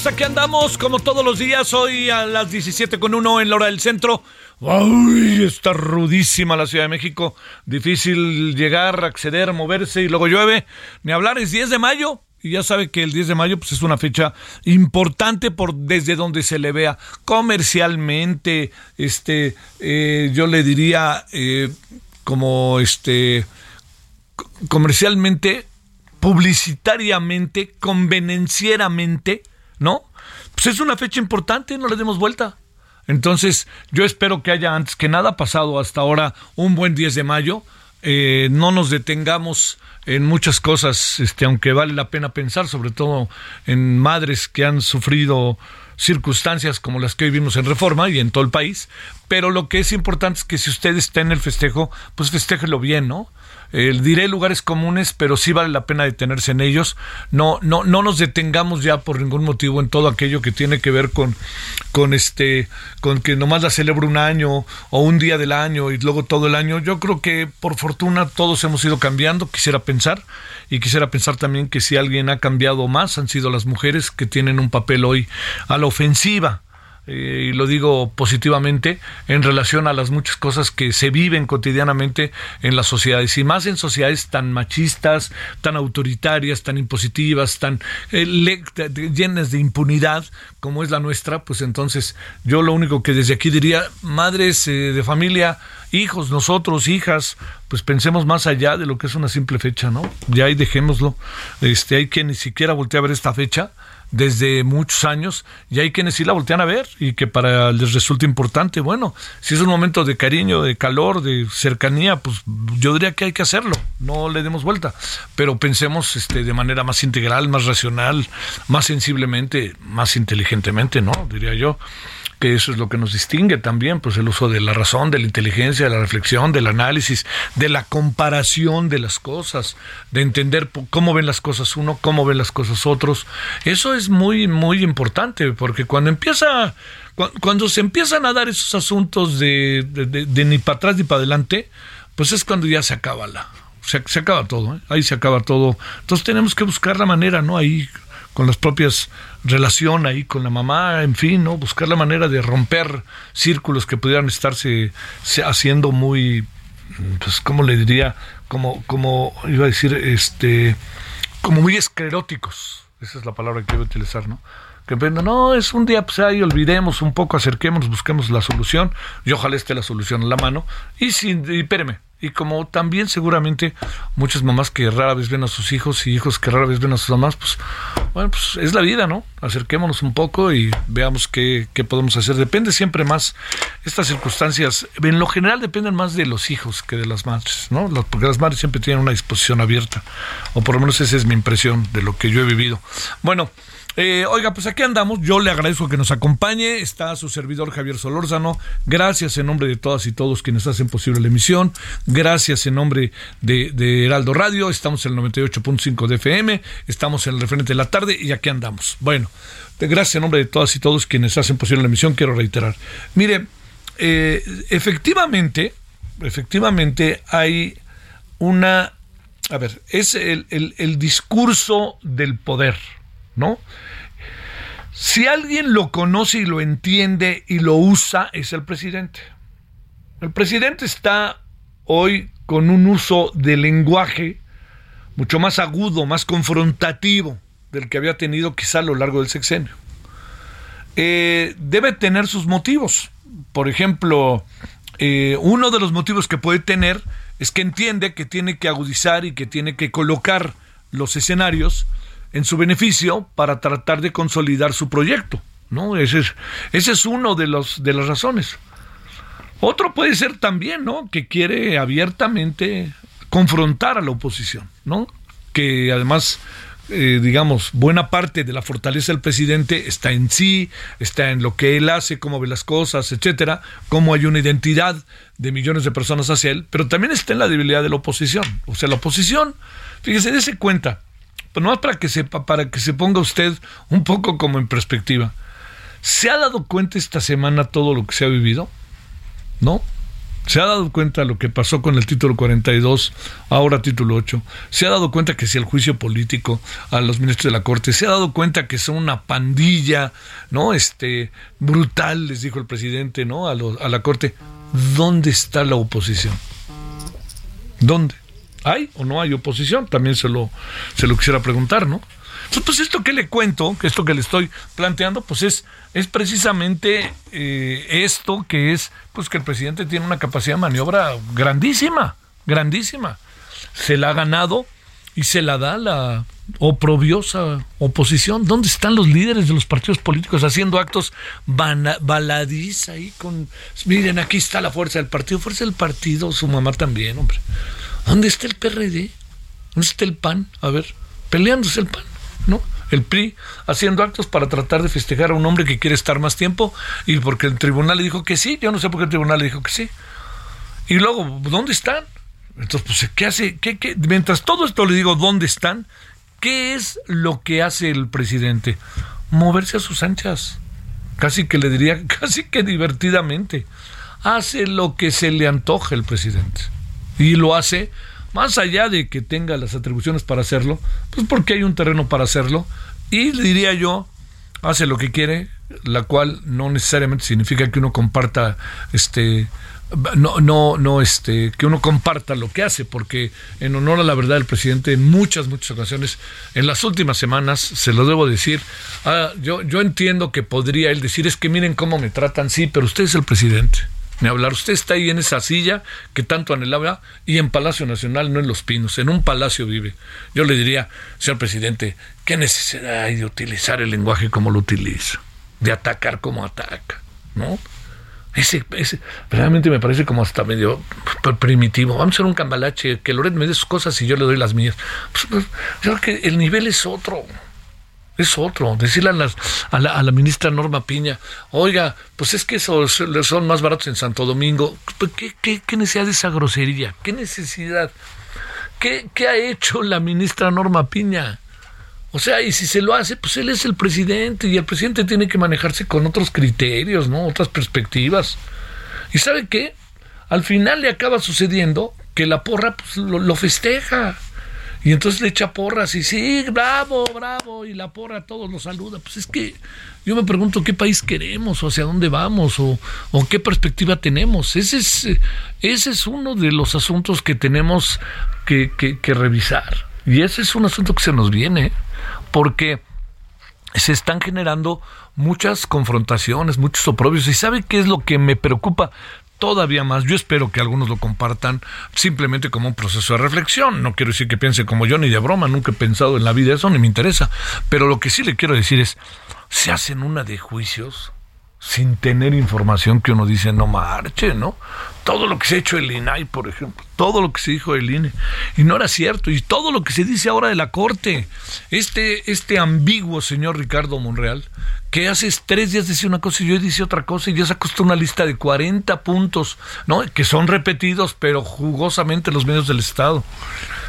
Tardes, aquí andamos como todos los días, hoy a las 17 con uno en la hora del centro. Uy, está rudísima la Ciudad de México, difícil llegar, acceder, moverse y luego llueve. Ni hablar, es 10 de mayo. Y ya sabe que el 10 de mayo pues, es una fecha importante por desde donde se le vea comercialmente, este, eh, yo le diría eh, como este comercialmente, publicitariamente, convenencieramente, ¿no? Pues es una fecha importante, no le demos vuelta. Entonces, yo espero que haya antes que nada pasado hasta ahora un buen 10 de mayo. Eh, no nos detengamos en muchas cosas, este, aunque vale la pena pensar, sobre todo en madres que han sufrido circunstancias como las que hoy vimos en Reforma y en todo el país, pero lo que es importante es que si usted está en el festejo, pues festéjelo bien, ¿no? Eh, diré lugares comunes, pero sí vale la pena detenerse en ellos. No, no, no nos detengamos ya por ningún motivo en todo aquello que tiene que ver con, con este, con que nomás la celebro un año o un día del año y luego todo el año. Yo creo que por fortuna todos hemos ido cambiando, quisiera pensar, y quisiera pensar también que si alguien ha cambiado más han sido las mujeres que tienen un papel hoy a la ofensiva y lo digo positivamente, en relación a las muchas cosas que se viven cotidianamente en las sociedades, y más en sociedades tan machistas, tan autoritarias, tan impositivas, tan eh, llenas de impunidad como es la nuestra, pues entonces yo lo único que desde aquí diría, madres eh, de familia, hijos, nosotros, hijas, pues pensemos más allá de lo que es una simple fecha, ¿no? Ya ahí dejémoslo. Este, hay quien ni siquiera voltea a ver esta fecha desde muchos años y hay quienes sí la voltean a ver y que para les resulta importante. Bueno, si es un momento de cariño, de calor, de cercanía, pues yo diría que hay que hacerlo, no le demos vuelta, pero pensemos este, de manera más integral, más racional, más sensiblemente, más inteligentemente, ¿no? Diría yo que eso es lo que nos distingue también, pues el uso de la razón, de la inteligencia, de la reflexión, del análisis, de la comparación de las cosas, de entender cómo ven las cosas uno, cómo ven las cosas otros. Eso es muy, muy importante, porque cuando empieza, cu- cuando se empiezan a dar esos asuntos de- de ni para atrás ni para adelante, pues es cuando ya se acaba la, se, se acaba todo, ¿eh? ahí se acaba todo. Entonces tenemos que buscar la manera, ¿no? Ahí con las propias relación ahí con la mamá, en fin, ¿no? Buscar la manera de romper círculos que pudieran estarse se- haciendo muy, pues, ¿cómo le diría? Como, como iba a decir, este, como muy escleróticos. Esa es la palabra que a utilizar, ¿no? Que no, es un día, pues ahí olvidemos un poco, acerquémonos, busquemos la solución, y ojalá esté la solución en la mano. Y sin, y espéreme, y como también seguramente muchas mamás que rara vez ven a sus hijos y hijos que rara vez ven a sus mamás, pues bueno, pues es la vida, ¿no? Acerquémonos un poco y veamos qué, qué podemos hacer. Depende siempre más, estas circunstancias, en lo general dependen más de los hijos que de las madres, ¿no? Porque las madres siempre tienen una disposición abierta, o por lo menos esa es mi impresión de lo que yo he vivido. Bueno, eh, oiga, pues aquí andamos. Yo le agradezco que nos acompañe. Está su servidor Javier Solórzano. Gracias en nombre de todas y todos quienes hacen posible la emisión. Gracias en nombre de, de Heraldo Radio. Estamos en el 98.5 de FM. Estamos en el referente de la tarde y aquí andamos. Bueno, gracias en nombre de todas y todos quienes hacen posible la emisión. Quiero reiterar. Mire, eh, efectivamente, efectivamente hay una a ver, es el- el discurso del poder, ¿no? Si alguien lo conoce y lo entiende y lo usa, es el presidente. El presidente está hoy con un uso de lenguaje mucho más agudo, más confrontativo del que había tenido quizá a lo largo del sexenio. Eh, debe tener sus motivos. Por ejemplo, eh, uno de los motivos que puede tener es que entiende que tiene que agudizar y que tiene que colocar los escenarios en su beneficio para tratar de consolidar su proyecto. ¿no? Ese es, ese es uno de, los, de las razones. Otro puede ser también, ¿no? Que quiere abiertamente confrontar a la oposición, ¿no? Que además eh, digamos, buena parte de la fortaleza del presidente está en sí, está en lo que él hace, cómo ve las cosas, etcétera, cómo hay una identidad de millones de personas hacia él, pero también está en la debilidad de la oposición. O sea, la oposición, fíjese, dése cuenta, pues nomás para que sepa, para que se ponga usted un poco como en perspectiva. ¿Se ha dado cuenta esta semana todo lo que se ha vivido? ¿No? se ha dado cuenta lo que pasó con el título 42, ahora título 8, se ha dado cuenta que si el juicio político a los ministros de la Corte, se ha dado cuenta que son una pandilla, ¿no? Este, brutal, les dijo el presidente, ¿no? A, a la Corte. ¿Dónde está la oposición? ¿Dónde? ¿Hay o no hay oposición? También se lo, se lo quisiera preguntar, ¿no? Pues esto que le cuento, que esto que le estoy planteando, pues es, es precisamente eh, esto que es, pues que el presidente tiene una capacidad de maniobra grandísima, grandísima. Se la ha ganado y se la da la oprobiosa oposición. ¿Dónde están los líderes de los partidos políticos haciendo actos baladís ahí con... Miren, aquí está la fuerza del partido, fuerza del partido, su mamá también, hombre. ¿Dónde está el PRD? ¿Dónde está el PAN? A ver, peleándose el PAN. ¿no? El PRI haciendo actos para tratar de festejar a un hombre que quiere estar más tiempo y porque el tribunal le dijo que sí, yo no sé por qué el tribunal le dijo que sí. Y luego, ¿dónde están? Entonces, pues, ¿qué hace? ¿Qué, qué? Mientras todo esto le digo, ¿dónde están? ¿Qué es lo que hace el presidente? Moverse a sus anchas. Casi que le diría, casi que divertidamente. Hace lo que se le antoja el presidente. Y lo hace más allá de que tenga las atribuciones para hacerlo, pues porque hay un terreno para hacerlo, y diría yo, hace lo que quiere, la cual no necesariamente significa que uno comparta este no, no, no, este, que uno comparta lo que hace, porque en honor a la verdad del presidente, en muchas, muchas ocasiones, en las últimas semanas, se lo debo decir, ah, yo, yo entiendo que podría él decir, es que miren cómo me tratan, sí, pero usted es el presidente ni hablar. Usted está ahí en esa silla que tanto anhelaba y en Palacio Nacional, no en Los Pinos, en un palacio vive. Yo le diría, señor presidente, ¿qué necesidad hay de utilizar el lenguaje como lo utiliza? De atacar como ataca, ¿no? Ese, ese, realmente me parece como hasta medio primitivo. Vamos a hacer un cambalache, que Loret me dé sus cosas y yo le doy las mías. Pues, pues, yo creo que el nivel es otro es otro. Decirle a, las, a, la, a, la, ministra Norma Piña, oiga, pues es que esos son más baratos en Santo Domingo. Pues, ¿Qué, qué, qué necesidad de esa grosería? ¿Qué necesidad? ¿Qué, ¿Qué ha hecho la ministra Norma Piña? O sea, y si se lo hace, pues él es el presidente y el presidente tiene que manejarse con otros criterios, ¿no? Otras perspectivas. ¿Y sabe qué? Al final le acaba sucediendo que la porra pues, lo festeja. Y entonces le echa porras y sí, bravo, bravo, y la porra a todos los saluda. Pues es que yo me pregunto qué país queremos o hacia dónde vamos o, o qué perspectiva tenemos. Ese es, ese es uno de los asuntos que tenemos que, que, que revisar. Y ese es un asunto que se nos viene, porque se están generando muchas confrontaciones, muchos oprobios. ¿Y sabe qué es lo que me preocupa? Todavía más. Yo espero que algunos lo compartan simplemente como un proceso de reflexión. No quiero decir que piense como yo ni de broma, nunca he pensado en la vida eso, ni me interesa. Pero lo que sí le quiero decir es, se hacen una de juicios sin tener información que uno dice no marche, ¿no? Todo lo que se ha hecho el INAI, por ejemplo, todo lo que se dijo del INE, y no era cierto, y todo lo que se dice ahora de la Corte, este, este ambiguo señor Ricardo Monreal, que hace tres días decía una cosa y yo dice otra cosa y ya sacó una lista de 40 puntos, ¿no? Que son repetidos, pero jugosamente en los medios del Estado.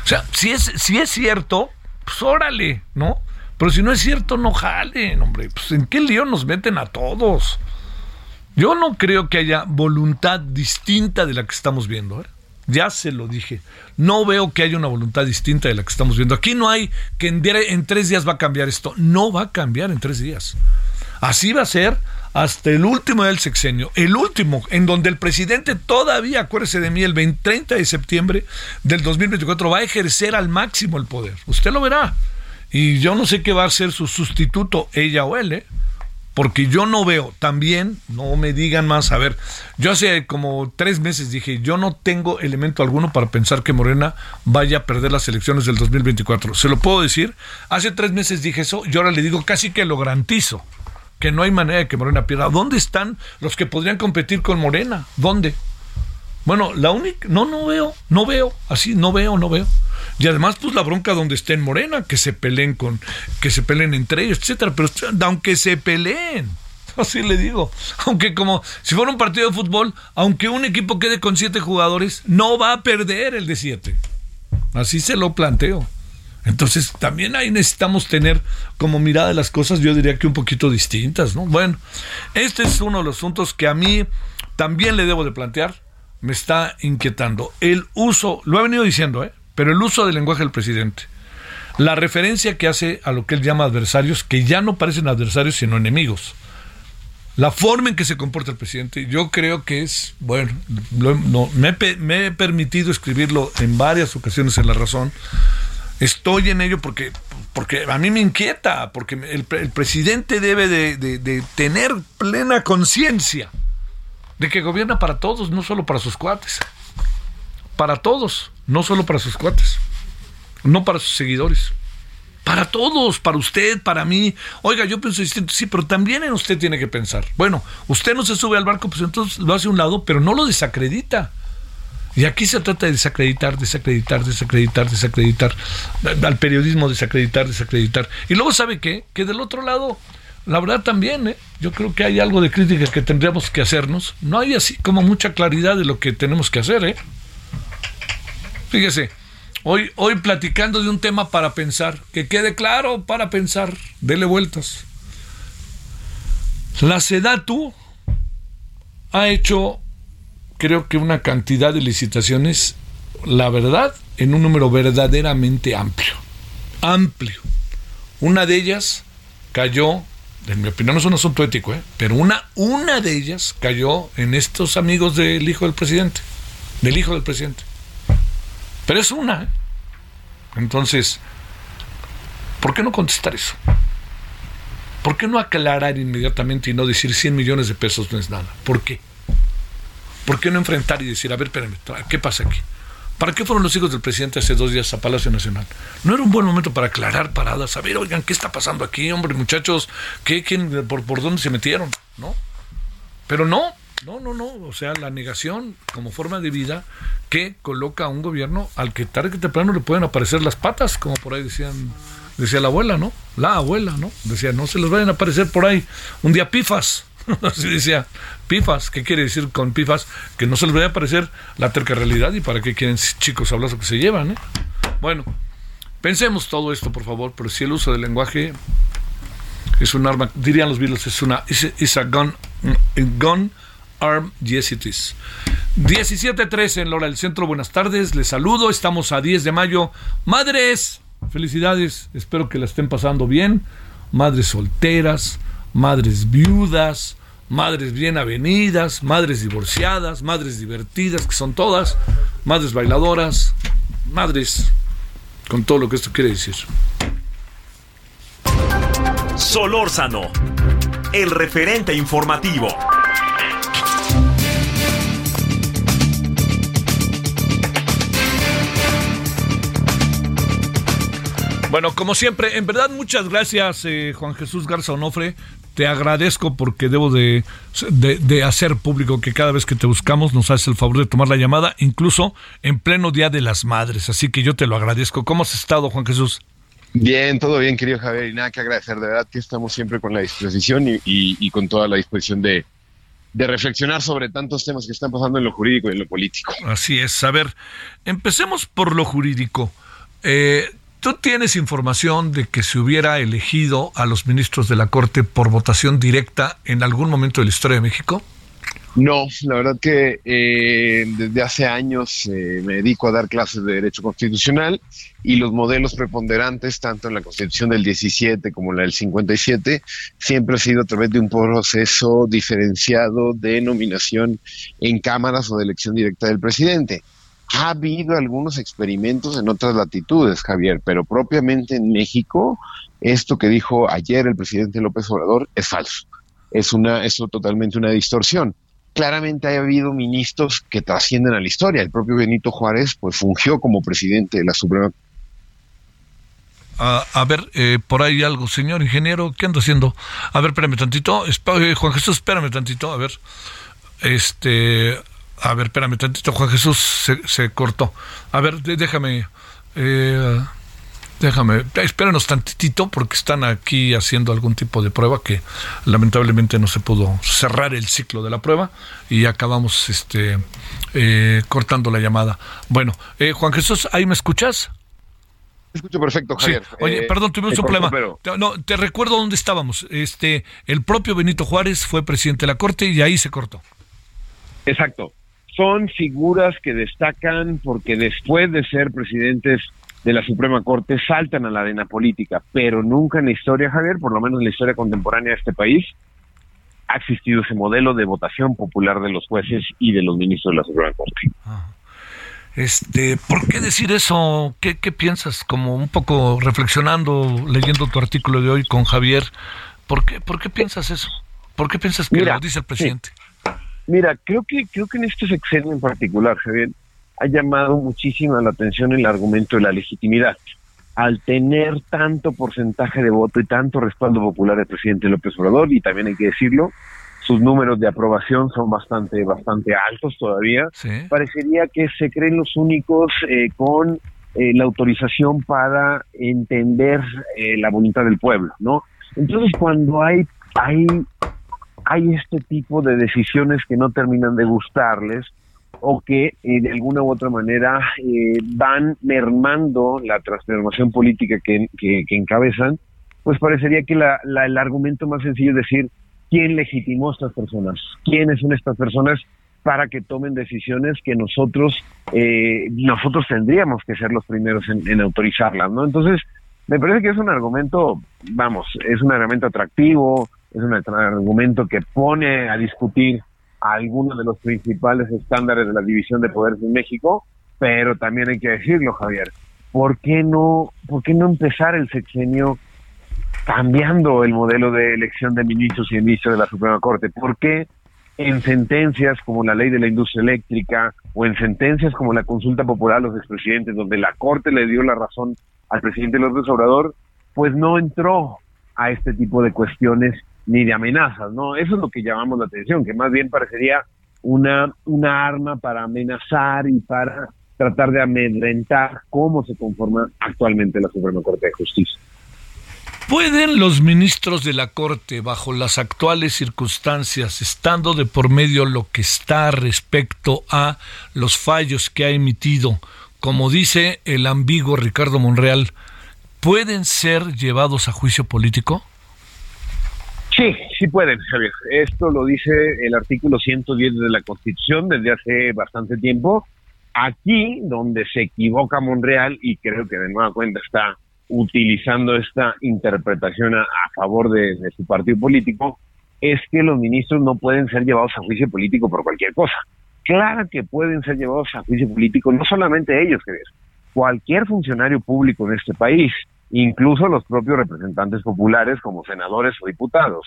O sea, si es, si es cierto, pues órale, ¿no? Pero si no es cierto, no jalen, hombre. Pues en qué lío nos meten a todos. Yo no creo que haya voluntad distinta de la que estamos viendo. ¿eh? Ya se lo dije. No veo que haya una voluntad distinta de la que estamos viendo. Aquí no hay que en, en tres días va a cambiar esto. No va a cambiar en tres días. Así va a ser hasta el último del sexenio, el último, en donde el presidente todavía, acuérdese de mí, el 20, 30 de septiembre del 2024 va a ejercer al máximo el poder. Usted lo verá. Y yo no sé qué va a ser su sustituto, ella o él, ¿eh? Porque yo no veo, también, no me digan más, a ver, yo hace como tres meses dije, yo no tengo elemento alguno para pensar que Morena vaya a perder las elecciones del 2024. Se lo puedo decir, hace tres meses dije eso y ahora le digo casi que lo garantizo, que no hay manera de que Morena pierda. ¿Dónde están los que podrían competir con Morena? ¿Dónde? Bueno, la única, no, no veo, no veo, así, no veo, no veo. Y además, pues la bronca donde esté en Morena, que se peleen con, que se peleen entre ellos, etcétera. Pero aunque se peleen, así le digo, aunque como si fuera un partido de fútbol, aunque un equipo quede con siete jugadores, no va a perder el de siete. Así se lo planteo. Entonces, también ahí necesitamos tener como mirada de las cosas, yo diría que un poquito distintas, ¿no? Bueno, este es uno de los asuntos que a mí también le debo de plantear me está inquietando. El uso, lo he venido diciendo, ¿eh? pero el uso del lenguaje del presidente. La referencia que hace a lo que él llama adversarios, que ya no parecen adversarios sino enemigos. La forma en que se comporta el presidente, yo creo que es, bueno, no, me, he permitido escribirlo en varias ocasiones en La Razón. Estoy en ello porque, porque a mí me inquieta, porque el, presidente debe de, de, de tener plena conciencia de que gobierna para todos, no solo para sus cuates. Para todos, no solo para sus cuates, no para sus seguidores. Para todos, para usted, para mí. Oiga, yo pienso distinto, sí, pero también en usted tiene que pensar. Bueno, usted no se sube al barco, pues entonces lo hace a un lado, pero no lo desacredita. Y aquí se trata de desacreditar, desacreditar, desacreditar, desacreditar. Al periodismo desacreditar, desacreditar. Y luego, ¿sabe qué? Que del otro lado la verdad también, ¿eh? yo creo que hay algo de críticas que tendríamos que hacernos. No hay así como mucha claridad de lo que tenemos que hacer. ¿eh? Fíjese, hoy, hoy platicando de un tema para pensar, que quede claro para pensar, dele vueltas. La SEDATU ha hecho, creo que una cantidad de licitaciones, la verdad, en un número verdaderamente amplio. Amplio. Una de ellas cayó en mi opinión no es un asunto ético, ¿eh? pero una, una de ellas cayó en estos amigos del hijo del presidente, del hijo del presidente. Pero es una. ¿eh? Entonces, ¿por qué no contestar eso? ¿Por qué no aclarar inmediatamente y no decir 100 millones de pesos no es nada? ¿Por qué? ¿Por qué no enfrentar y decir, a ver, espérame, ¿qué pasa aquí? ¿Para qué fueron los hijos del presidente hace dos días a Palacio Nacional? No era un buen momento para aclarar paradas, saber, oigan, ¿qué está pasando aquí, hombre, muchachos? ¿Qué, quién, por, ¿Por dónde se metieron? ¿No? Pero no, no, no, no. O sea, la negación como forma de vida que coloca a un gobierno al que tarde que temprano le pueden aparecer las patas, como por ahí decían, decía la abuela, ¿no? La abuela, ¿no? Decía, no se les vayan a aparecer por ahí un día pifas. Así decía, pifas. ¿Qué quiere decir con pifas? Que no se les vaya a aparecer la terca realidad y para qué quieren chicos hablar que se llevan. ¿eh? Bueno, pensemos todo esto, por favor, pero si el uso del lenguaje es un arma, dirían los Beatles, es una, es a gun, gun arm, yes it is. 17.13 en Lora del Centro, buenas tardes, les saludo, estamos a 10 de mayo. Madres, felicidades, espero que la estén pasando bien. Madres solteras, madres viudas, madres bien avenidas, madres divorciadas, madres divertidas, que son todas, madres bailadoras, madres con todo lo que esto quiere decir. Solórzano, el referente informativo. Bueno, como siempre, en verdad muchas gracias eh, Juan Jesús Garza Onofre te agradezco porque debo de, hacer público que cada vez que te buscamos nos haces el favor de tomar la llamada, incluso en pleno Día de las Madres. Así que yo te lo agradezco. ¿Cómo has estado, Juan Jesús? Bien, todo bien, querido Javier, y nada que agradecer. De verdad que estamos siempre con la disposición y, con toda la disposición de, de reflexionar sobre tantos temas que están pasando en lo jurídico y en lo político. Así es. A ver, empecemos por lo jurídico. Eh, ¿Tú tienes información de que se hubiera elegido a los ministros de la Corte por votación directa en algún momento de la historia de México? No, la verdad que eh, desde hace años eh, me dedico a dar clases de Derecho Constitucional y los modelos preponderantes, tanto en la Constitución del 17 como en la del 57, siempre ha sido a través de un proceso diferenciado de nominación en cámaras o de elección directa del presidente. Ha habido algunos experimentos en otras latitudes, Javier, pero propiamente en México, esto que dijo ayer el presidente López Obrador es falso. Es una, es totalmente una distorsión claramente ha habido ministros que trascienden a la historia. El propio Benito Juárez pues fungió como presidente de la Suprema. a ver, eh, por ahí algo, señor ingeniero, ¿qué anda haciendo? A ver, espérame tantito. Eh, Juan Jesús, espérame tantito, a ver. Este, a ver, espérame tantito, Juan Jesús se, se cortó. A ver, déjame. Eh, Déjame, espéranos tantitito porque están aquí haciendo algún tipo de prueba que lamentablemente no se pudo cerrar el ciclo de la prueba y acabamos este eh, cortando la llamada. Bueno, eh, Juan Jesús, ¿ahí me escuchas? Escucho perfecto, Javier. Oye, eh, perdón, tuvimos un problema. No, te recuerdo dónde estábamos. Este, el propio Benito Juárez fue presidente de la Corte y ahí se cortó. Exacto. Son figuras que destacan porque después de ser presidentes de la Suprema Corte saltan a la arena política, pero nunca en la historia, Javier, por lo menos en la historia contemporánea de este país, ha existido ese modelo de votación popular de los jueces y de los ministros de la Suprema Corte. Ah. Este, ¿por qué decir eso? ¿Qué, piensas? Como un poco reflexionando, leyendo tu artículo de hoy con Javier, ¿por qué, por qué piensas eso? ¿Por qué piensas que lo dice el presidente? Mira, creo que creo que en este sexenio en particular, Javier, ha llamado muchísimo la atención el argumento de la legitimidad. Al tener tanto porcentaje de voto y tanto respaldo popular del presidente López Obrador, y también hay que decirlo, sus números de aprobación son bastante, bastante altos todavía, parecería que se creen los únicos eh, con eh, la autorización para entender eh, la voluntad del pueblo, ¿no? Entonces, cuando hay, hay, hay este tipo de decisiones que no terminan de gustarles, o que eh, de alguna u otra manera eh, van mermando la transformación política que, que, encabezan, pues parecería que la, el argumento más sencillo es decir, ¿quién legitimó a estas personas? ¿Quiénes son estas personas para que tomen decisiones que nosotros eh, nosotros tendríamos que ser los primeros en, en autorizarlas, ¿no? Entonces, me parece que es un argumento, vamos, es un argumento atractivo, es un argumento que pone a discutir algunos de los principales estándares de la división de poderes en México, pero también hay que decirlo, Javier, ¿por qué no, por qué no empezar el sexenio cambiando el modelo de elección de ministros y ministros de la Suprema Corte? ¿Por qué en sentencias como la ley de la industria eléctrica o en sentencias como la consulta popular a los expresidentes, donde la Corte le dio la razón al presidente López Obrador, pues no entró a este tipo de cuestiones ni de amenazas, ¿no? Eso es lo que llamamos la atención, que más bien parecería una, una arma para amenazar y para tratar de amedrentar cómo se conforma actualmente la Suprema Corte de Justicia. ¿Pueden los ministros de la Corte, bajo las actuales circunstancias, estando de por medio lo que está respecto a los fallos que ha emitido, como dice el ambiguo Ricardo Monreal, pueden ser llevados a juicio político? Sí, sí pueden, Javier. Esto lo dice el artículo 110 de la Constitución desde hace bastante tiempo. Aquí, donde se equivoca Monreal, y creo que de nueva cuenta está utilizando esta interpretación a, favor de, su partido político, es que los ministros no pueden ser llevados a juicio político por cualquier cosa. Claro que pueden ser llevados a juicio político, no solamente ellos, Javier, cualquier funcionario público en este país incluso los propios representantes populares como senadores o diputados.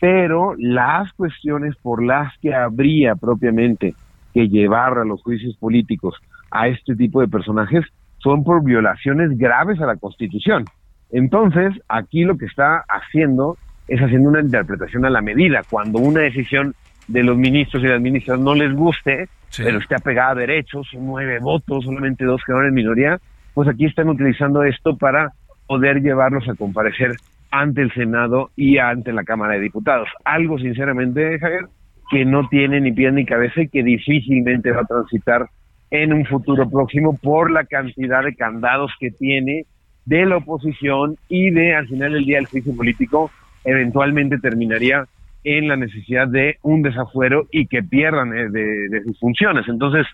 Pero las cuestiones por las que habría propiamente que llevar a los juicios políticos a este tipo de personajes son por violaciones graves a la Constitución. Entonces, aquí lo que está haciendo es haciendo una interpretación a la medida. Cuando una decisión de los ministros y las ministras no les guste, pero esté apegada a derechos, nueve votos, solamente dos quedaron en minoría, pues aquí están utilizando esto para poder llevarlos a comparecer ante el Senado y ante la Cámara de Diputados. Algo, sinceramente, Javier, que no tiene ni pie ni cabeza y que difícilmente va a transitar en un futuro próximo por la cantidad de candados que tiene de la oposición y de, al final del día, el juicio político eventualmente terminaría en la necesidad de un desafuero y que pierdan eh, de, sus funciones. Entonces,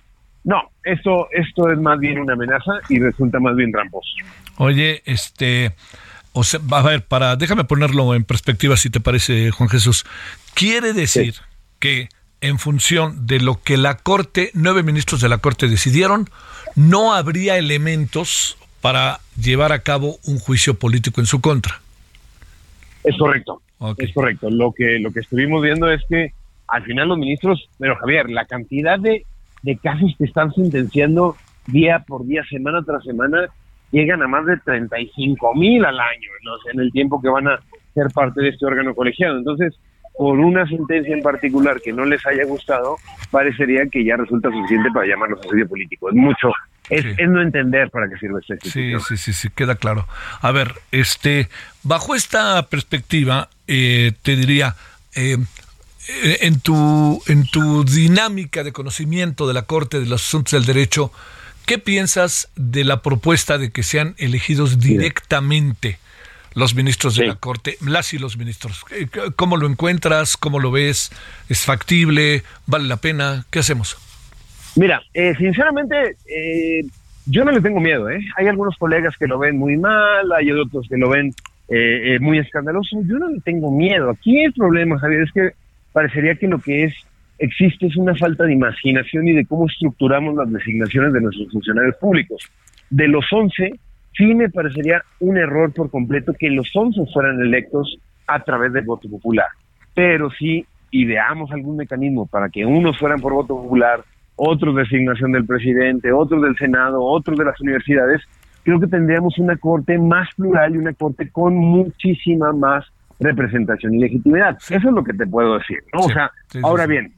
no, esto, esto es más bien una amenaza y resulta más bien tramposo. Oye, este, o sea, a ver, para, déjame ponerlo en perspectiva si te parece, Juan Jesús. Quiere decir que en función de lo que la Corte, nueve ministros de la Corte decidieron, no habría elementos para llevar a cabo un juicio político en su contra. Es correcto. Es correcto. Lo que, lo que estuvimos viendo es que al final los ministros, pero Javier, la cantidad de, de casos que están sentenciando día por día, semana tras semana, llegan a más de 35 mil al año en el tiempo que van a ser parte de este órgano colegiado. Entonces, por una sentencia en particular que no les haya gustado, parecería que ya resulta suficiente para llamarlos asedio político. Es mucho, es, no entender para qué sirve este Sí, sí, sí, sí, queda claro. A ver, este, bajo esta perspectiva, eh, te diría, eh, en, tu, en tu dinámica de conocimiento de la Corte de los Asuntos del Derecho, ¿qué piensas de la propuesta de que sean elegidos directamente? los ministros de la Corte, las y los ministros. ¿Cómo lo encuentras? ¿Cómo lo ves? ¿Es factible? ¿Vale la pena? ¿Qué hacemos? Mira, eh, sinceramente, eh, yo no le tengo miedo. ¿eh? Hay algunos colegas que lo ven muy mal, hay otros que lo ven eh, muy escandaloso. Yo no le tengo miedo. Aquí el problema, Javier, es que parecería que lo que es existe es una falta de imaginación y de cómo estructuramos las designaciones de nuestros funcionarios públicos. De los 11, sí me parecería un error por completo que los 11 fueran electos a través del voto popular. Pero si ideamos algún mecanismo para que unos fueran por voto popular, otros designación del presidente, otros del Senado, otros de las universidades, creo que tendríamos una corte más plural y una corte con muchísima más representación y legitimidad. Eso es lo que te puedo decir, ¿no? o sea, ahora bien,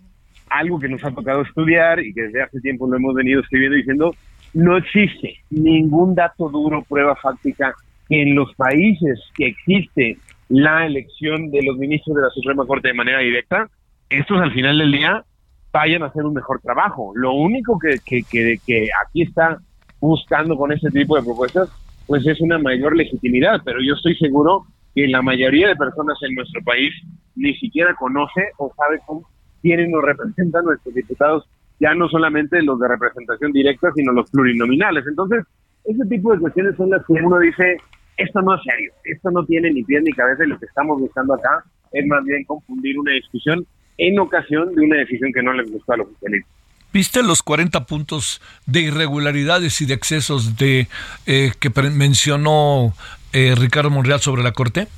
algo que nos ha tocado estudiar y que desde hace tiempo lo hemos venido escribiendo diciendo, no existe ningún dato duro, prueba fáctica, que en los países que existe la elección de los ministros de la Suprema Corte de manera directa, estos al final del día vayan a hacer un mejor trabajo. Lo único que, que, que, que aquí está buscando con este tipo de propuestas, pues es una mayor legitimidad, pero yo estoy seguro que la mayoría de personas en nuestro país ni siquiera conoce o sabe cómo tienen o representan nuestros diputados ya no solamente los de representación directa, sino los plurinominales. Entonces, ese tipo de cuestiones son las que uno dice, esto no es serio, esto no tiene ni pie ni cabeza y lo que estamos buscando acá es más bien confundir una discusión en ocasión de una decisión que no les gustó a los oficialistas. ¿Viste los 40 puntos de irregularidades y de excesos de eh, que mencionó eh, Ricardo Monreal sobre la Corte?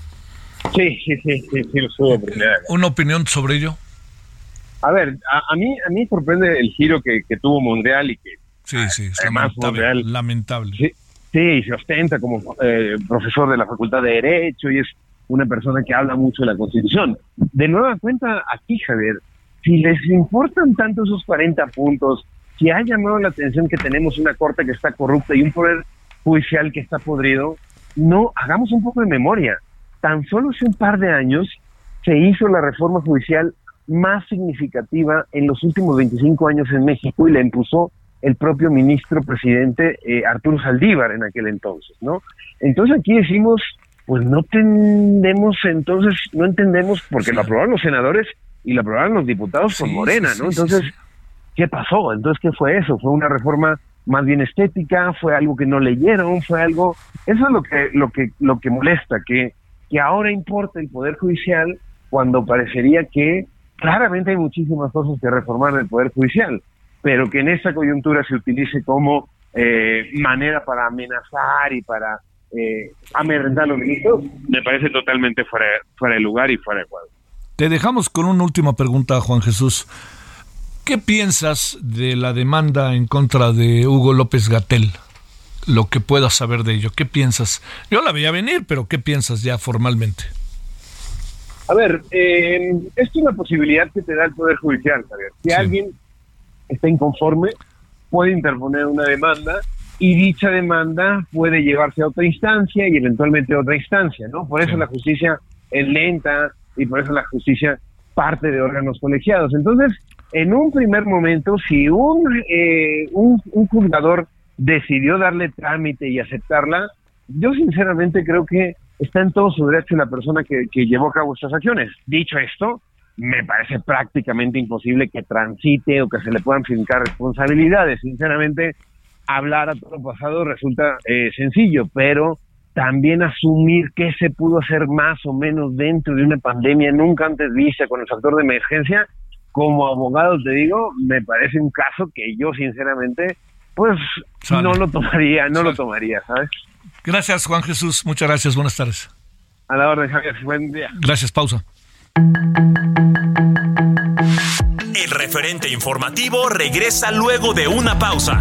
Sí, sí, sí, sí, sí lo ¿Una opinión sobre ello? A ver, a, mí a mí sorprende el giro que, tuvo Monreal y que sí, sí, es lamentable, lamentable. Sí, sí, se ostenta como eh, profesor de la Facultad de Derecho y es una persona que habla mucho de la Constitución. De nueva cuenta, aquí, Javier, si les importan tanto esos 40 puntos, si ha llamado la atención que tenemos una corte que está corrupta y un poder judicial que está podrido, no, hagamos un poco de memoria. Tan solo hace un par de años se hizo la reforma judicial más significativa en los últimos 25 años en México y la impuso el propio ministro presidente eh, Arturo Saldívar en aquel entonces, ¿no? Entonces aquí decimos, pues no entendemos, entonces no entendemos porque lo aprobaron los senadores y lo aprobaron los diputados con Morena, ¿no? Entonces, ¿qué pasó? Entonces, ¿qué fue eso? ¿Fue una reforma más bien estética? ¿Fue algo que no leyeron? ¿Fue algo...? Eso es lo que, lo que, lo que molesta, que, que ahora importa el Poder Judicial cuando parecería que claramente hay muchísimas cosas que reformar del Poder Judicial, pero que en esta coyuntura se utilice como eh, manera para amenazar y para eh, amedrentar a los ministros, me parece totalmente fuera, fuera de lugar y fuera de cuadro. Te dejamos con una última pregunta, Juan Jesús. ¿Qué piensas de la demanda en contra de Hugo López Gatel? Lo que puedas saber de ello. ¿Qué piensas? Yo la veía venir, pero ¿qué piensas ya formalmente? A ver, eh, esto es una posibilidad que te da el Poder Judicial, Javier. Si alguien está inconforme, puede interponer una demanda y dicha demanda puede llevarse a otra instancia y eventualmente a otra instancia, ¿no? Por eso la justicia es lenta y por eso la justicia parte de órganos colegiados. Entonces, en un primer momento, si un, eh, un, un juzgador decidió darle trámite y aceptarla, yo sinceramente creo que está en todo su derecho la persona que, llevó a cabo estas acciones. Dicho esto, me parece prácticamente imposible que transite o que se le puedan fincar responsabilidades. Sinceramente, hablar a todo pasado resulta eh, sencillo, pero también asumir qué se pudo hacer más o menos dentro de una pandemia nunca antes vista con el factor de emergencia, como abogado te digo, me parece un caso que yo sinceramente pues no lo tomaría, no lo tomaría, ¿sabes? Gracias Juan Jesús, muchas gracias, buenas tardes. A la orden, Javier, buen día. Gracias, pausa. El referente informativo regresa luego de una pausa.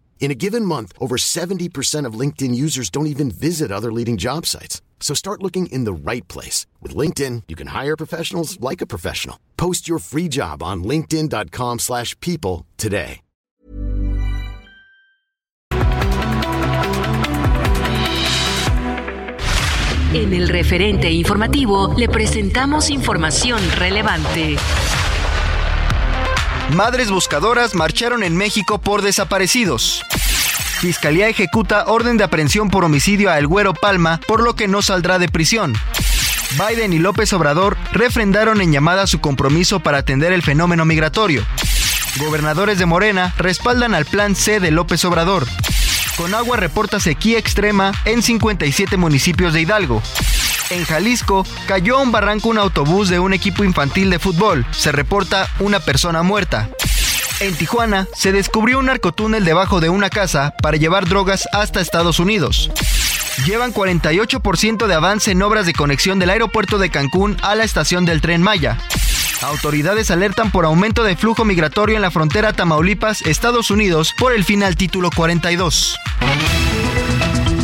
In a given month, over 70% of LinkedIn users don't even visit other leading job sites. So start looking in the right place. With LinkedIn, you can hire professionals like a professional. Post your free job on linkedin.com slash people today. En el referente informativo le presentamos información relevante. Madres buscadoras marcharon en México por desaparecidos. Fiscalía ejecuta orden de aprehensión por homicidio a El Güero Palma, por lo que no saldrá de prisión. Biden y López Obrador refrendaron en llamada su compromiso para atender el fenómeno migratorio. Gobernadores de Morena respaldan al plan C de López Obrador. Conagua reporta sequía extrema en 57 municipios de Hidalgo. En Jalisco cayó a un barranco un autobús de un equipo infantil de fútbol. Se reporta una persona muerta. En Tijuana se descubrió un narcotúnel debajo de una casa para llevar drogas hasta Estados Unidos. Llevan 48% de avance en obras de conexión del aeropuerto de Cancún a la estación del tren Maya. Autoridades alertan por aumento de flujo migratorio en la frontera Tamaulipas-Estados Unidos por el fin al título 42.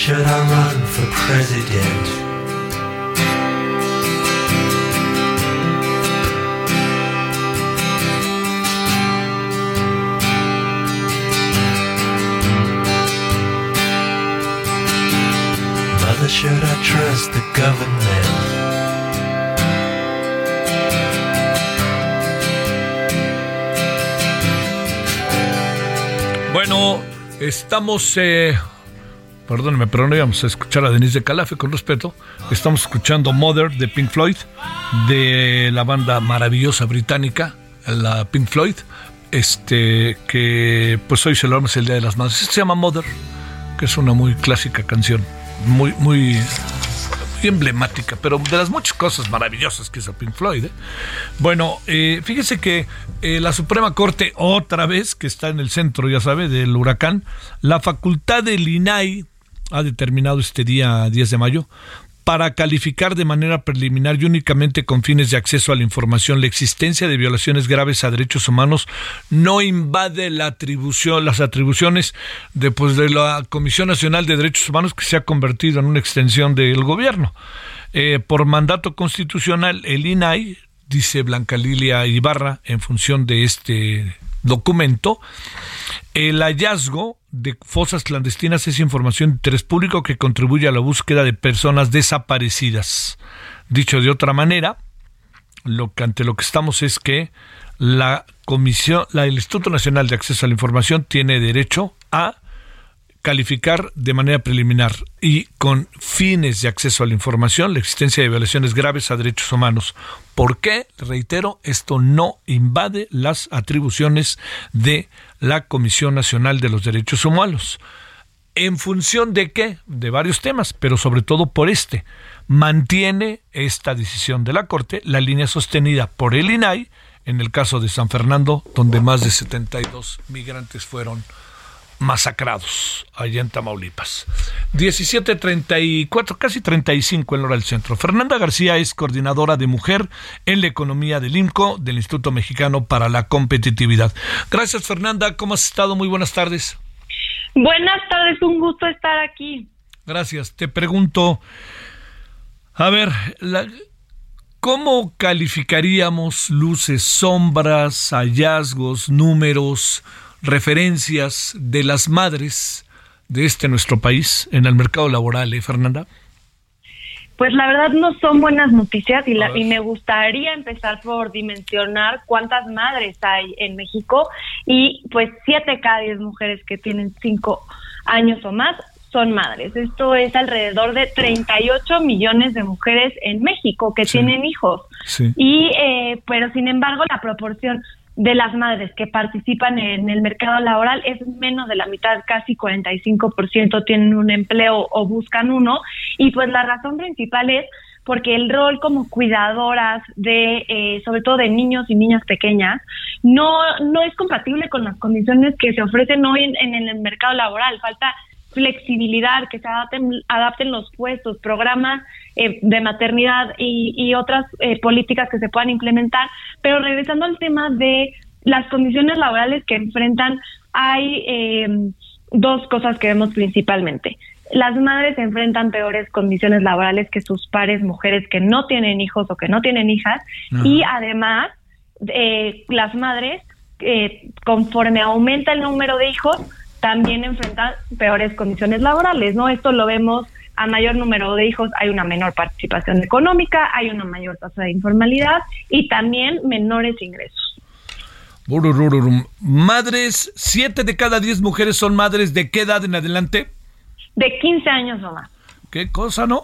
Should I run for president? Mother, should I trust the government? Bueno, estamos, eh, perdónenme, pero no íbamos a escuchar a Denise de Calafe con respeto. Estamos escuchando Mother de Pink Floyd, de la banda maravillosa británica, la Pink Floyd, este, que pues hoy celebramos el Día de las Madres. Se llama Mother, que es una muy clásica canción, muy, muy, muy emblemática, pero de las muchas cosas maravillosas que hizo Pink Floyd. ¿eh? Bueno, eh, fíjese que eh, la Suprema Corte, otra vez, que está en el centro, ya sabe, del huracán, la facultad del INAI ha determinado este día 10 de mayo para calificar de manera preliminar y únicamente con fines de acceso a la información la existencia de violaciones graves a derechos humanos no invade la atribución, las atribuciones de, pues, de la Comisión Nacional de Derechos Humanos que se ha convertido en una extensión del gobierno. Eh, por mandato constitucional, el INAI, dice Blanca Lilia Ibarra, en función de este documento, el hallazgo de fosas clandestinas es información de interés público que contribuye a la búsqueda de personas desaparecidas. Dicho de otra manera, lo que ante lo que estamos es que la comisión, el Instituto Nacional de Acceso a la Información tiene derecho a calificar de manera preliminar y con fines de acceso a la información la existencia de violaciones graves a derechos humanos. ¿Por qué? Reitero, esto no invade las atribuciones de la Comisión Nacional de los Derechos Humanos. ¿En función de qué? De varios temas, pero sobre todo por este. Mantiene esta decisión de la Corte la línea sostenida por el INAI en el caso de San Fernando, donde más de 72 migrantes fueron masacrados allá en Tamaulipas. 17.34, casi 35 en hora del centro. Fernanda García es coordinadora de mujer en la economía del INCO, del Instituto Mexicano para la Competitividad. Gracias Fernanda, ¿cómo has estado? Muy buenas tardes. Buenas tardes, un gusto estar aquí. Gracias. Te pregunto, a ver, ¿cómo calificaríamos luces, sombras, hallazgos, números? Referencias de las madres de este nuestro país en el mercado laboral, ¿eh, Fernanda? Pues la verdad no son buenas noticias y, y, me gustaría empezar por dimensionar cuántas madres hay en México y pues siete cada diez mujeres que tienen cinco años o más son madres. Esto es alrededor de 38 millones de mujeres en México que tienen hijos. Y eh, pero sin embargo la proporción de las madres que participan en el mercado laboral es menos de la mitad, casi 45% tienen un empleo o buscan uno. Y pues la razón principal es porque el rol como cuidadoras de, eh, sobre todo de niños y niñas pequeñas, no, no es compatible con las condiciones que se ofrecen hoy en, en el mercado laboral. Falta flexibilidad, que se adapten, adapten los puestos, programas eh, de maternidad y, otras eh, políticas que se puedan implementar. Pero regresando al tema de las condiciones laborales que enfrentan, hay em, dos cosas que vemos principalmente. Las madres enfrentan peores condiciones laborales que sus pares mujeres que no tienen hijos o que no tienen hijas y además eh, las madres conforme aumenta el número de hijos también enfrentan peores condiciones laborales, ¿no? Esto lo vemos a mayor número de hijos hay una menor participación económica, hay una mayor tasa de informalidad y también menores ingresos. Madres, siete de cada diez mujeres son madres de qué edad en adelante? De 15 años o más. ¿Qué cosa, no?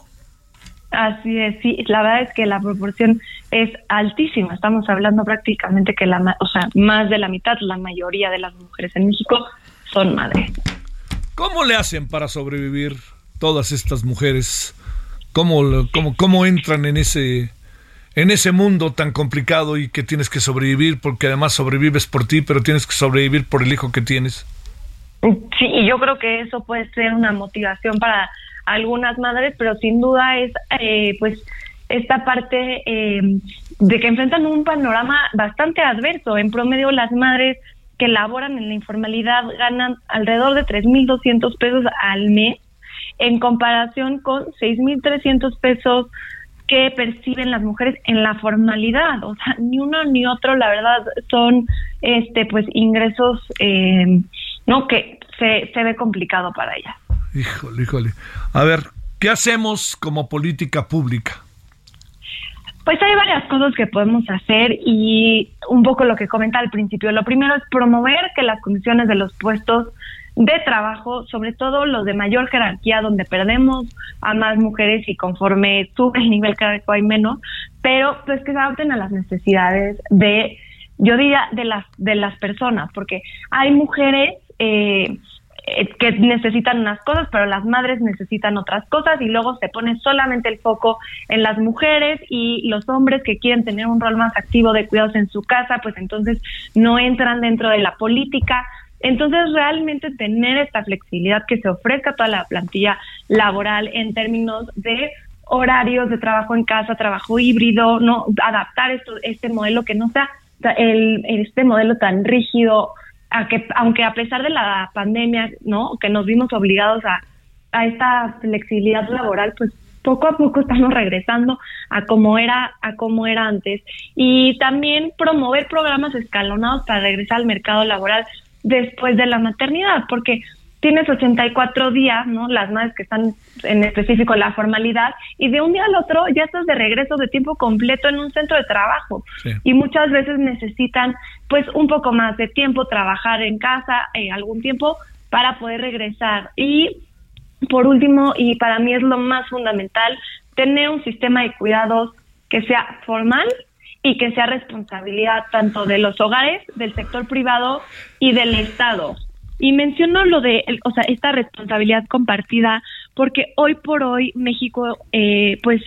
Así es, sí, la verdad es que la proporción es altísima. Estamos hablando prácticamente que la, o sea, más de la mitad, la mayoría de las mujeres en México son madres. ¿Cómo le hacen para sobrevivir todas estas mujeres? ¿Cómo, cómo, cómo entran en ese, en ese mundo tan complicado y que tienes que sobrevivir porque además sobrevives por ti, pero tienes que sobrevivir por el hijo que tienes? Sí, y yo creo que eso puede ser una motivación para algunas madres, pero sin duda es eh, pues esta parte eh, de que enfrentan un panorama bastante adverso. En promedio las madres que laboran en la informalidad ganan alrededor de 3.200 pesos al mes en comparación con 6.300 pesos que perciben las mujeres en la formalidad. O sea, ni uno ni otro, la verdad, son este pues ingresos eh, no que se, se ve complicado para ellas. Híjole, híjole. A ver, ¿qué hacemos como política pública? Pues hay varias cosas que podemos hacer y un poco lo que comenta al principio. Lo primero es promover que las condiciones de los puestos de trabajo, sobre todo los de mayor jerarquía, donde perdemos a más mujeres y conforme sube el nivel jerárquico hay menos, pero pues que se adapten a las necesidades de, yo diría, de las, de las personas, porque hay mujeres eh, eh, que necesitan unas cosas, pero las madres necesitan otras cosas y luego se pone solamente el foco en las mujeres y los hombres que quieren tener un rol más activo de cuidados en su casa, pues entonces no entran dentro de la política. Entonces, realmente tener esta flexibilidad que se ofrezca a toda la plantilla laboral en términos de horarios de trabajo en casa, trabajo híbrido, no adaptar esto, este modelo que no sea el, este modelo tan rígido a que aunque a pesar de la pandemia, ¿no? Que nos vimos obligados a, a esta flexibilidad laboral, pues poco a poco estamos regresando a como era a como era antes y también promover programas escalonados para regresar al mercado laboral después de la maternidad, porque tienes 84 días, ¿no? Las madres que están en específico en la formalidad y de un día al otro ya estás de regreso de tiempo completo en un centro de trabajo. Y muchas veces necesitan pues un poco más de tiempo trabajar en casa eh, algún tiempo para poder regresar. Y por último y para mí es lo más fundamental tener un sistema de cuidados que sea formal y que sea responsabilidad tanto de los hogares, del sector privado y del Estado. Y menciono lo de, o sea, esta responsabilidad compartida, porque hoy por hoy México, eh, pues,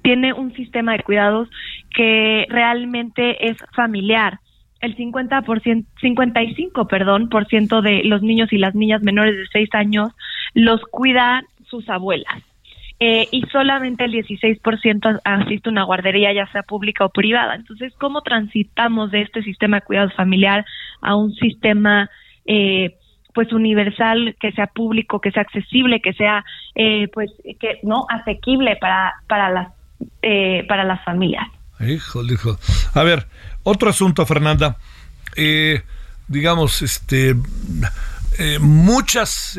tiene un sistema de cuidados que realmente es familiar. El 50%, 55, perdón, por ciento de los niños y las niñas menores de 6 años los cuidan sus abuelas. Eh, y solamente el 16% asiste a una guardería, ya sea pública o privada. Entonces, ¿cómo transitamos de este sistema de cuidados familiar a un sistema eh, pues universal, que sea público, que sea accesible, que sea eh, pues que no asequible para para las eh, para las familias. Híjole, hijo. A ver, otro asunto, Fernanda. Eh, digamos, este, muchas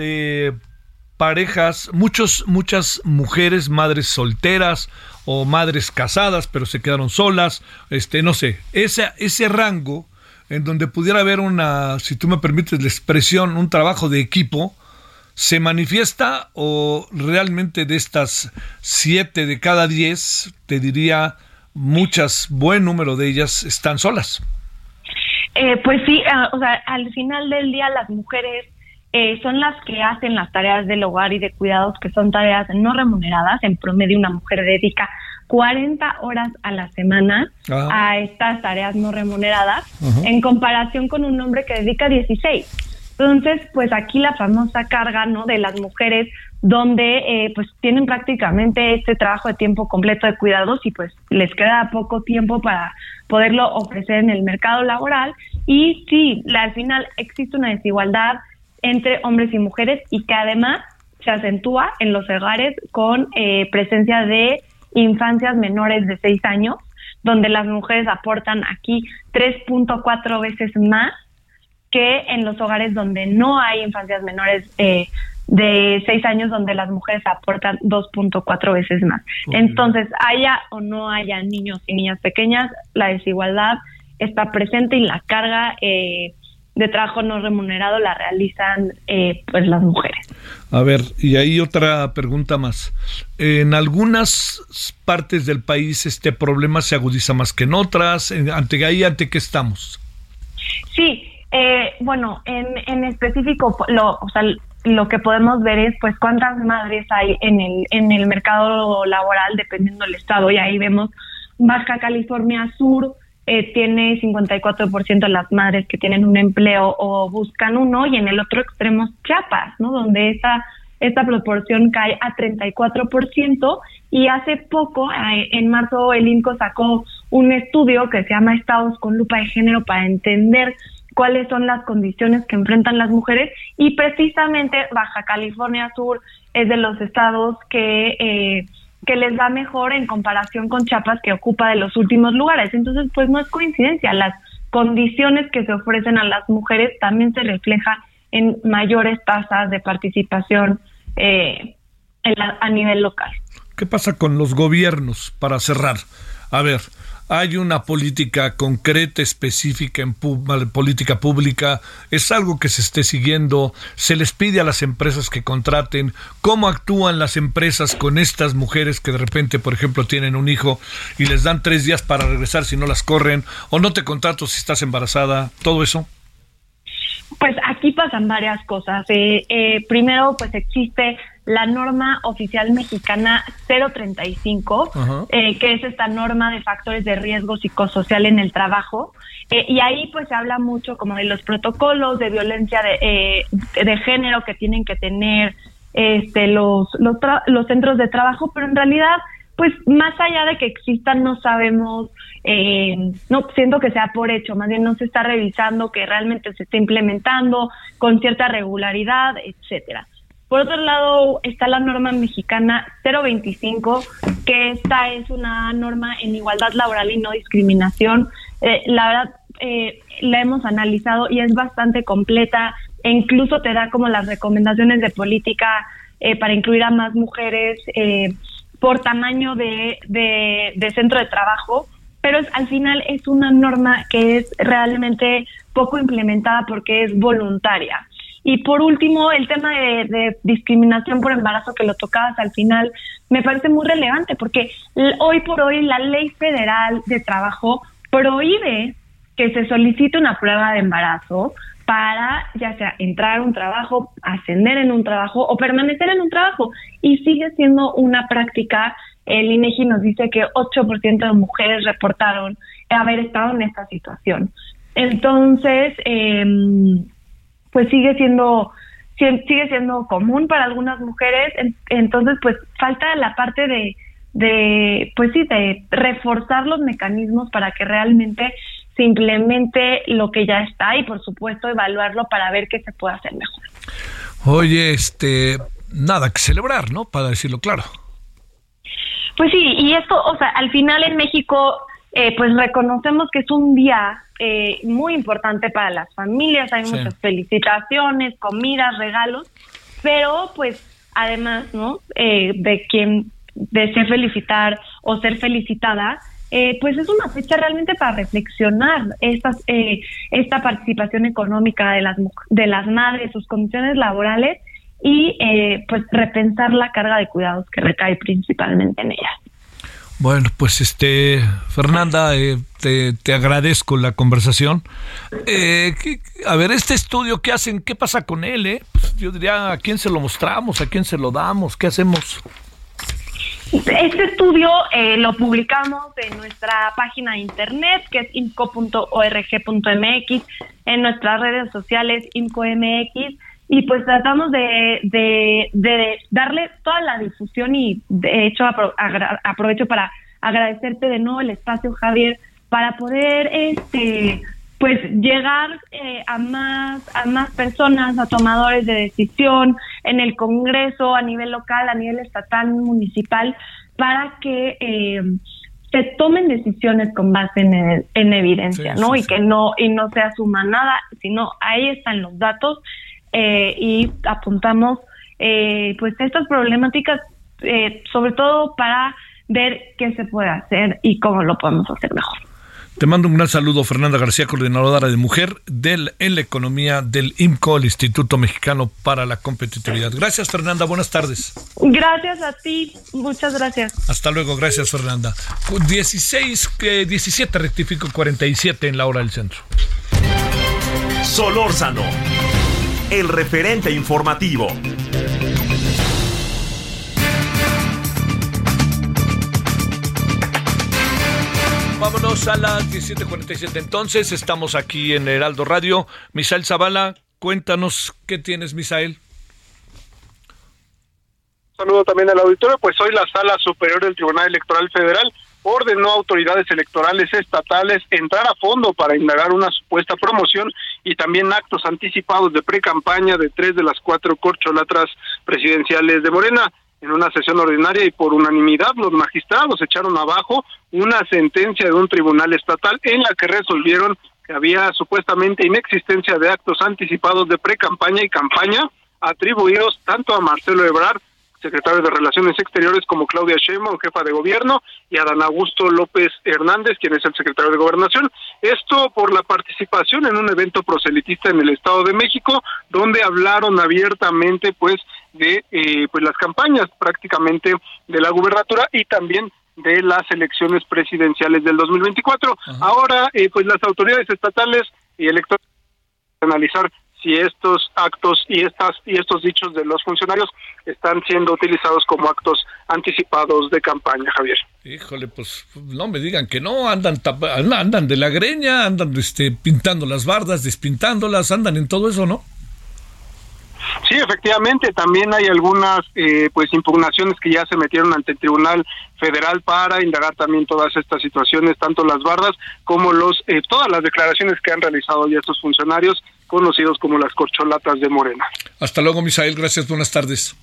parejas, muchos, muchas mujeres, madres solteras o madres casadas, pero se quedaron solas, este, no sé, ese, ese rango en donde pudiera haber una, si tú me permites la expresión, un trabajo de equipo, ¿se manifiesta o realmente de estas siete de cada diez, te diría, muchas, buen número de ellas están solas? Eh, pues sí, ah, o sea, al final del día las mujeres eh, son las que hacen las tareas del hogar y de cuidados, que son tareas no remuneradas. En promedio, una mujer dedica 40 horas a la semana ah. a estas tareas no remuneradas, en comparación con un hombre que dedica 16. Entonces, pues aquí la famosa carga, ¿no? De las mujeres, donde eh, pues tienen prácticamente este trabajo de tiempo completo de cuidados y pues les queda poco tiempo para poderlo ofrecer en el mercado laboral. Y sí, al final existe una desigualdad entre hombres y mujeres y que además se acentúa en los hogares con eh, presencia de infancias menores de 6 años, donde las mujeres aportan aquí 3.4 veces más que en los hogares donde no hay infancias menores eh, de 6 años, donde las mujeres aportan 2.4 veces más. Entonces, haya o no haya niños y niñas pequeñas, la desigualdad está presente y la carga eh, de trabajo no remunerado la realizan eh, pues las mujeres. A ver, y hay otra pregunta más. En algunas partes del país este problema se agudiza más que en otras. ¿Ante ahí ante qué estamos? Sí, eh, bueno, en, en específico, lo, o sea, lo que podemos ver es pues cuántas madres hay en el, en el mercado laboral dependiendo del estado y ahí vemos Baja California Sur, eh, tiene 54% de las madres que tienen un empleo o buscan uno y en el otro extremo Chiapas, ¿no? Donde esa esta proporción cae a 34% y hace poco, eh, en marzo, el INCO sacó un estudio que se llama Estados con lupa de género para entender cuáles son las condiciones que enfrentan las mujeres y precisamente Baja California Sur es de los estados que eh, que les va mejor en comparación con Chiapas que ocupa de los últimos lugares. Entonces, pues no es coincidencia, las condiciones que se ofrecen a las mujeres también se refleja en mayores tasas de participación eh, a nivel local. ¿Qué pasa con los gobiernos para cerrar? A ver, hay una política concreta, específica en política pública, es algo que se esté siguiendo, se les pide a las empresas que contraten, cómo actúan las empresas con estas mujeres que de repente, por ejemplo, tienen un hijo y les dan tres días para regresar si no las corren, o no te contrato si estás embarazada, todo eso. Pues aquí pasan varias cosas. Eh, eh, primero, pues existe la norma oficial mexicana 035, eh, que es esta norma de factores de riesgo psicosocial en el trabajo. Eh, y ahí pues se habla mucho como de los protocolos de violencia de, eh, de género que tienen que tener este, los, los, los centros de trabajo, pero en realidad pues más allá de que existan no sabemos, no siento que sea por hecho, más bien no se está revisando que realmente se esté implementando con cierta regularidad, etcétera. Por otro lado, está la norma mexicana 025, que esta es una norma en igualdad laboral y no discriminación. Eh, la verdad, eh, la hemos analizado y es bastante completa e incluso te da como las recomendaciones de política eh, para incluir a más mujeres por tamaño de, de, centro de trabajo, pero al final es una norma que es realmente poco implementada porque es voluntaria. Y por último, el tema de, discriminación por embarazo que lo tocabas al final, me parece muy relevante porque hoy por hoy la ley federal de trabajo prohíbe que se solicite una prueba de embarazo para ya sea entrar a un trabajo, ascender en un trabajo o permanecer en un trabajo. Y sigue siendo una práctica. El INEGI nos dice que 8% de mujeres reportaron haber estado en esta situación. Entonces, eh, pues sigue siendo sigue siendo común para algunas mujeres. Entonces pues falta la parte de de pues sí de reforzar los mecanismos para que realmente se implemente lo que ya está y por supuesto evaluarlo para ver qué se puede hacer mejor. Oye este nada que celebrar no para decirlo claro. Pues sí y esto o sea al final en México eh, pues reconocemos que es un día eh, muy importante para las familias, hay muchas felicitaciones, comidas, regalos, pero pues además, ¿no? Eh, de quien desee felicitar o ser felicitada, pues es una fecha realmente para reflexionar estas, esta participación económica de las, de las madres, sus condiciones laborales y pues repensar la carga de cuidados que recae principalmente en ellas. Bueno, pues este, Fernanda, eh, te, agradezco la conversación. Eh, a ver, este estudio, ¿qué hacen? ¿Qué pasa con él? Eh? Pues yo diría, ¿a quién se lo mostramos? ¿A quién se lo damos? ¿Qué hacemos? Este estudio eh, lo publicamos en nuestra página de internet, que es imco.org.mx, en nuestras redes sociales IMCOMX y pues tratamos de, de, darle toda la difusión y de hecho aprovecho para agradecerte de nuevo el espacio Javier para poder este pues llegar eh, a más a más personas a tomadores de decisión en el Congreso a nivel local a nivel estatal municipal para que eh, se tomen decisiones con base en, en evidencia no y que no y no se asuma nada sino ahí están los datos eh, y apuntamos eh, pues estas problemáticas eh, sobre todo para ver qué se puede hacer y cómo lo podemos hacer mejor. Te mando un gran saludo, Fernanda García, coordinadora de mujer del, en la economía del IMCO, el Instituto Mexicano para la Competitividad. Gracias, Fernanda. Buenas tardes. Gracias a ti. Muchas gracias. Hasta luego. Gracias, Fernanda. 16, 17, rectifico 47 en la hora del centro. Solórzano el referente informativo. Vámonos a las 17:47. Entonces, estamos aquí en Heraldo Radio. Misael Zavala, cuéntanos qué tienes, Misael. Saludo también al auditorio. Pues hoy la Sala Superior del Tribunal Electoral Federal ordenó a autoridades electorales estatales entrar a fondo para indagar una supuesta promoción y también actos anticipados de pre-campaña de tres de las cuatro corcholatras presidenciales de Morena. En una sesión ordinaria y por unanimidad, los magistrados echaron abajo una sentencia de un tribunal estatal en la que resolvieron que había supuestamente inexistencia de actos anticipados de pre-campaña y campaña atribuidos tanto a Marcelo Ebrard secretario de Relaciones Exteriores, como Claudia Sheinbaum, jefa de gobierno, y Adán Augusto López Hernández, quien es el secretario de Gobernación. Esto por la participación en un evento proselitista en el Estado de México, donde hablaron abiertamente, pues, de eh, pues las campañas prácticamente de la gubernatura y también de las elecciones presidenciales del 2024. Ahora, eh, pues las autoridades estatales y electorales analizar si estos actos y estas y estos dichos de los funcionarios están siendo utilizados como actos anticipados de campaña, Javier. Híjole, pues no me digan que no, andan andan de la greña, andan este pintando las bardas, despintándolas, andan en todo eso, ¿no? Sí, efectivamente, también hay algunas eh, pues impugnaciones que ya se metieron ante el Tribunal Federal para indagar también todas estas situaciones, tanto las bardas como los eh, todas las declaraciones que han realizado ya estos funcionarios conocidos como las corcholatas de Morena. Hasta luego, Misael. Gracias. Buenas tardes.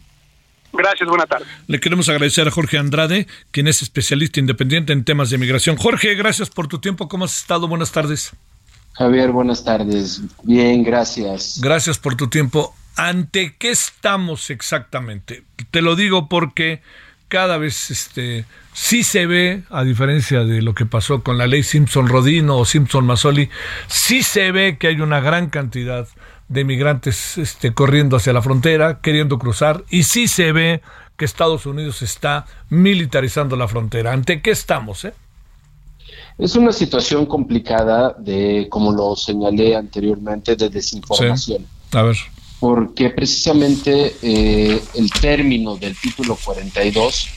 Gracias, buena tarde. Le queremos agradecer a Jorge Andrade, quien es especialista independiente en temas de migración. Jorge, gracias por tu tiempo. ¿Cómo has estado? Buenas tardes. Javier, buenas tardes. Bien, gracias. Gracias por tu tiempo. ¿Ante qué estamos exactamente? Te lo digo porque cada vez este sí se ve, a diferencia de lo que pasó con la ley Simpson Rodino o Simpson Mazzoli, sí se ve que hay una gran cantidad de migrantes este, corriendo hacia la frontera, queriendo cruzar, y sí se ve que Estados Unidos está militarizando la frontera. ¿Ante qué estamos? Eh? Es una situación complicada de, como lo señalé anteriormente, de desinformación. A ver. Porque precisamente eh, el término del título 42,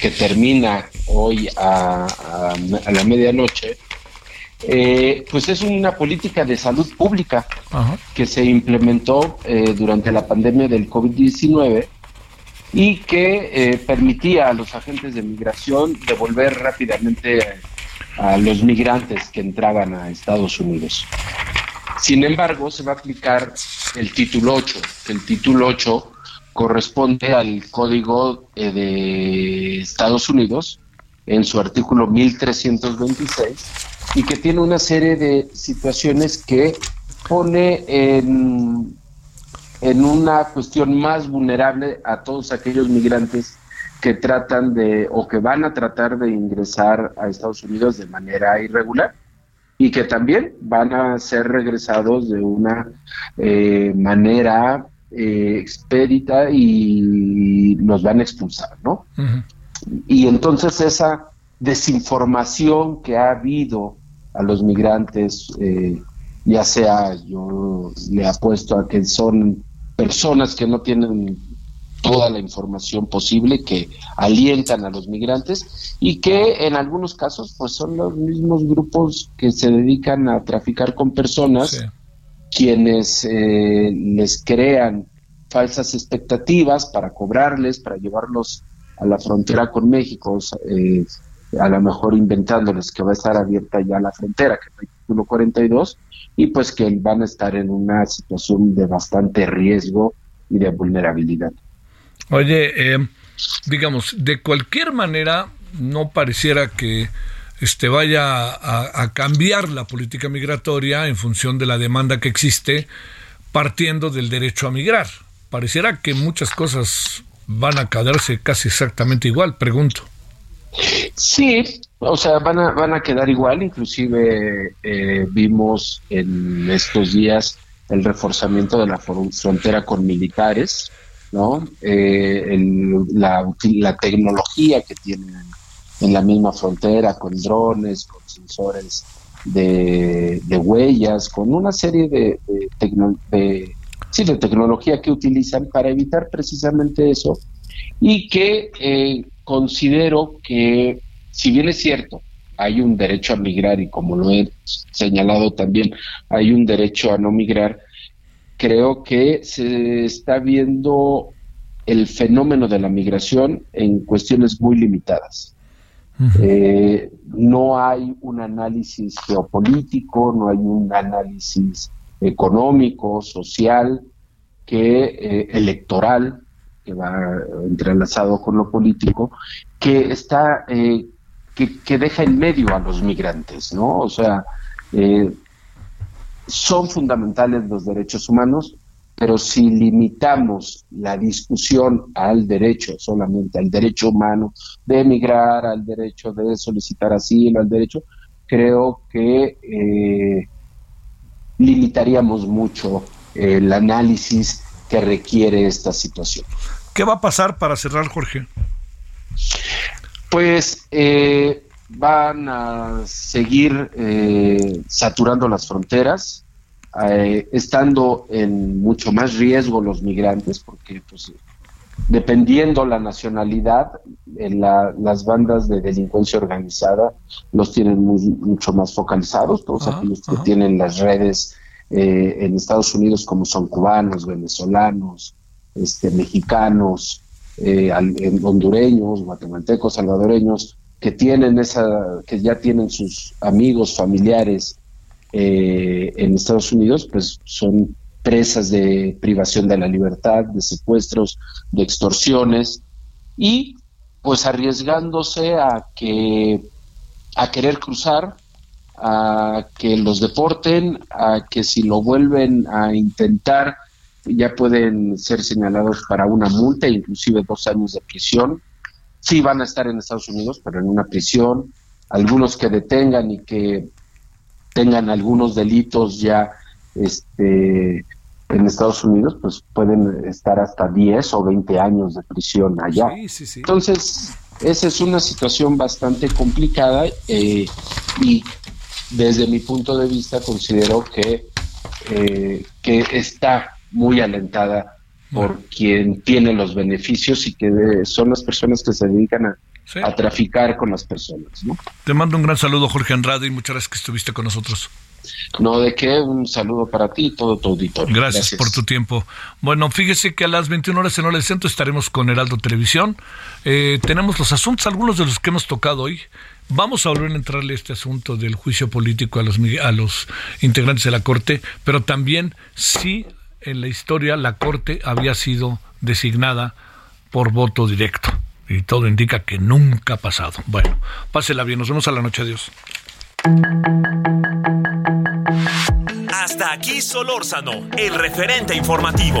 que termina hoy a, a la medianoche, eh, pues es una política de salud pública que se implementó eh, durante la pandemia del COVID-19 y que eh, permitía a los agentes de migración devolver rápidamente a los migrantes que entraban a Estados Unidos. Sin embargo, se va a aplicar el título 8, el título 8 corresponde al Código de Estados Unidos en su artículo 1326 y que tiene una serie de situaciones que pone en una cuestión más vulnerable a todos aquellos migrantes que tratan de o que van a tratar de ingresar a Estados Unidos de manera irregular y que también van a ser regresados de una eh, manera eh, expedita y los van a expulsar, ¿no? Y entonces esa desinformación que ha habido a los migrantes, eh, ya sea yo le apuesto a que son personas que no tienen toda la información posible, que alientan a los migrantes y que en algunos casos pues son los mismos grupos que se dedican a traficar con personas, quienes eh, les crean falsas expectativas para cobrarles, para llevarlos a la frontera con México, eh, a lo mejor inventándoles que va a estar abierta ya la frontera, que es el título 42, y pues que van a estar en una situación de bastante riesgo y de vulnerabilidad. Oye, eh, digamos, de cualquier manera, no pareciera que este vaya a, cambiar la política migratoria en función de la demanda que existe, partiendo del derecho a migrar. Pareciera que muchas cosas van a quedarse casi exactamente igual, pregunto. Sí, o sea, van a, van a quedar igual, inclusive eh, vimos en estos días el reforzamiento de la frontera con militares, ¿no? Eh, la, la, tecnología que tienen en la misma frontera, con drones, con sensores de, huellas, con una serie de, de, sí, de tecnología que utilizan para evitar precisamente eso y que eh, considero que, si bien es cierto, hay un derecho a migrar y como lo he señalado también, hay un derecho a no migrar, creo que se está viendo el fenómeno de la migración en cuestiones muy limitadas. Eh, no hay un análisis geopolítico, no hay un análisis económico, social, que eh, electoral, que va entrelazado con lo político, que está, eh, que, deja en medio a los migrantes, ¿no? O sea, son fundamentales los derechos humanos, pero si limitamos la discusión al derecho, solamente al derecho humano de emigrar, al derecho de solicitar asilo, al derecho, creo que eh, limitaríamos mucho el análisis que requiere esta situación. ¿Qué va a pasar para cerrar, Jorge? Pues eh, van a seguir eh, saturando las fronteras, eh, estando en mucho más riesgo los migrantes, porque pues, dependiendo la nacionalidad, las bandas de delincuencia organizada los tienen mucho más focalizados, todos aquellos que tienen las redes en Estados Unidos como son cubanos, venezolanos, este, mexicanos, eh, hondureños, guatemaltecos, salvadoreños, que tienen esa, que ya tienen sus amigos, familiares eh, en Estados Unidos, pues son presas de privación de la libertad, de secuestros, de extorsiones y pues arriesgándose a que a querer cruzar, a que los deporten, a que si lo vuelven a intentar ya pueden ser señalados para una multa, inclusive dos años de prisión. Sí van a estar en Estados Unidos, pero en una prisión. Algunos que detengan y que tengan algunos delitos ya este, en Estados Unidos, pues pueden estar hasta 10 o 20 años de prisión allá. Entonces, esa es una situación bastante complicada eh, y desde mi punto de vista considero que, eh, que está muy alentada por quien tiene los beneficios y que son las personas que se dedican a, a traficar con las personas. ¿no? Te mando un gran saludo, Jorge Andrade, y muchas gracias que estuviste con nosotros. No, de qué, un saludo para ti y todo tu auditorio. Gracias, por tu tiempo. Bueno, fíjese que a las 21 horas en Hora del Centro estaremos con Heraldo Televisión. Eh, tenemos los asuntos, algunos de los que hemos tocado hoy. Vamos a volver a entrarle a este asunto del juicio político a los, a los integrantes de la Corte, pero también si en la historia la Corte había sido designada por voto directo. Y todo indica que nunca ha pasado. Bueno, pásela bien, nos vemos a la noche, adiós. Hasta aquí Solórzano, el referente informativo.